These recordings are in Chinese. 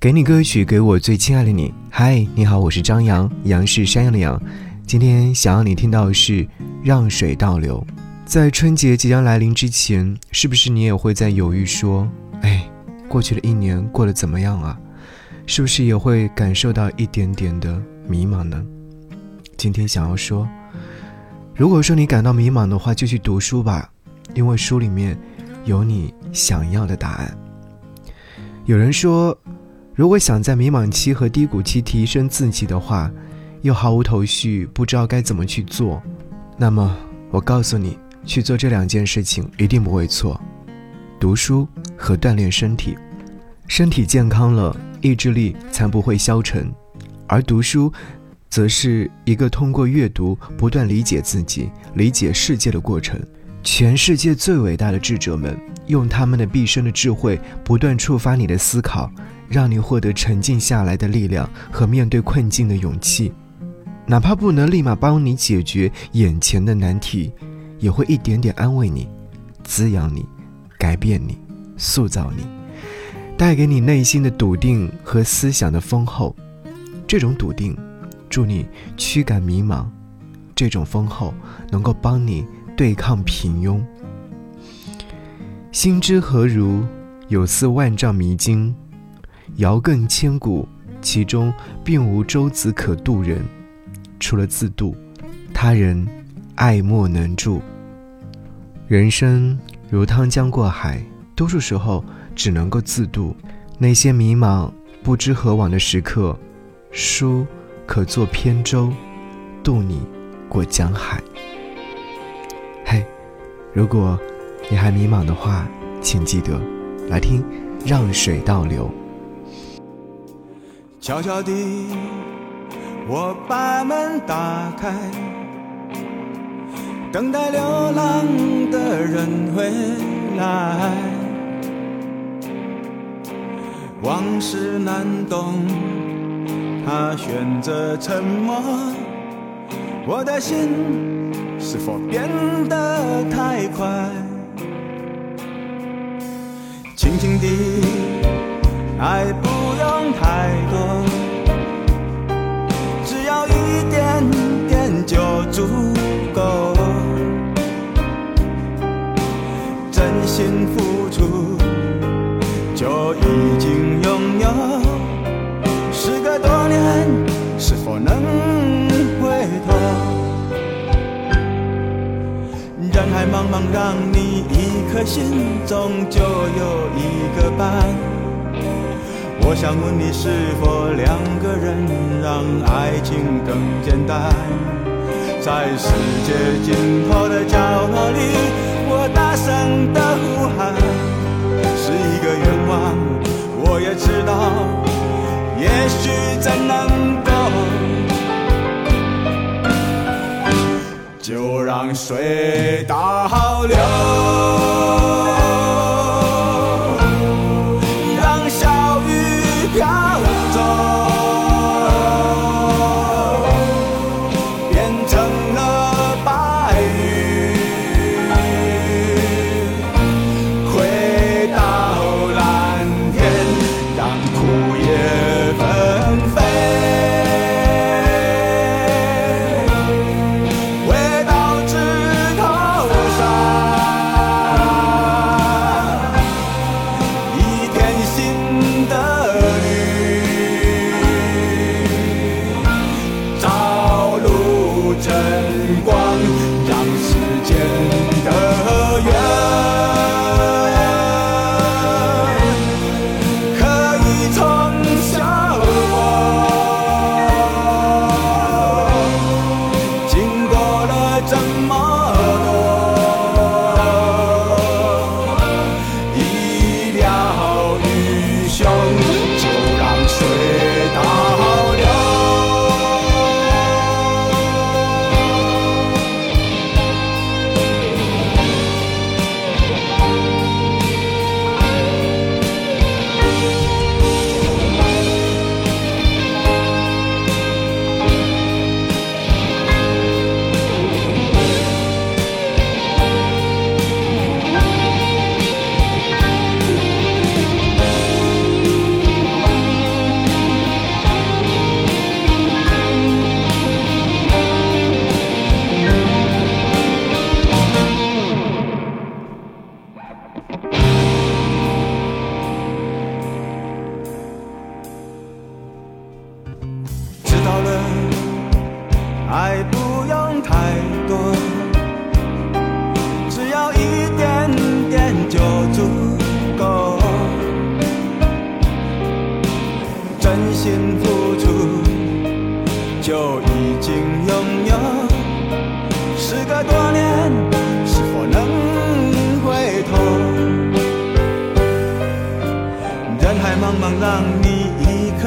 给你歌曲，给我最亲爱的你。嗨，你好，我是张扬，杨是山羊的羊。今天想要你听到的是《让水倒流》。在春节即将来临之前，是不是你也会在犹豫说：“哎，过去的一年过得怎么样啊？”是不是也会感受到一点点的迷茫呢？今天想要说，如果说你感到迷茫的话，就去读书吧，因为书里面有你想要的答案。有人说。如果想在迷茫期和低谷期提升自己的话，又毫无头绪，不知道该怎么去做，那么我告诉你，去做这两件事情一定不会错：读书和锻炼身体。身体健康了，意志力才不会消沉；而读书，则是一个通过阅读不断理解自己、理解世界的过程。全世界最伟大的智者们，用他们的毕生的智慧，不断触发你的思考。让你获得沉静下来的力量和面对困境的勇气，哪怕不能立马帮你解决眼前的难题，也会一点点安慰你、滋养你、改变你、塑造你，带给你内心的笃定和思想的丰厚。这种笃定，助你驱赶迷茫；这种丰厚，能够帮你对抗平庸。心之何如？有似万丈迷津。遥亘千古，其中并无舟子可渡人，除了自渡，他人爱莫能助。人生如汤江过海，多数时候只能够自渡。那些迷茫不知何往的时刻，书可作扁舟，渡你过江海。如果你还迷茫的话，请记得来听《让水倒流》。悄悄地，我把门打开，等待流浪的人回来。往事难懂，他选择沉默。我的心是否变得太快？轻轻地。爱不用太多，只要一点点就足够。真心付出就已经拥有。时隔多年，是否能在茫茫，让你一颗心，终究有一个伴。我想问你，是否两个人让爱情更简单？在世界尽头的角落里，我大声的呼喊，是一个愿望。我也知道，也许真能够，就让水倒 show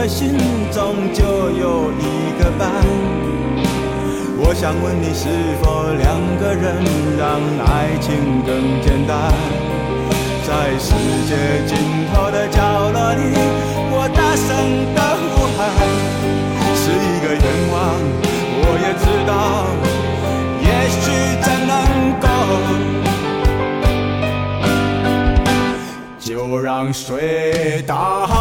一颗心中就有一个伴。我想问你，是否两个人让爱情更简单？在世界尽头的角落里，我大声的呼喊，是一个愿望。我也知道，也许真能够，就让水倒。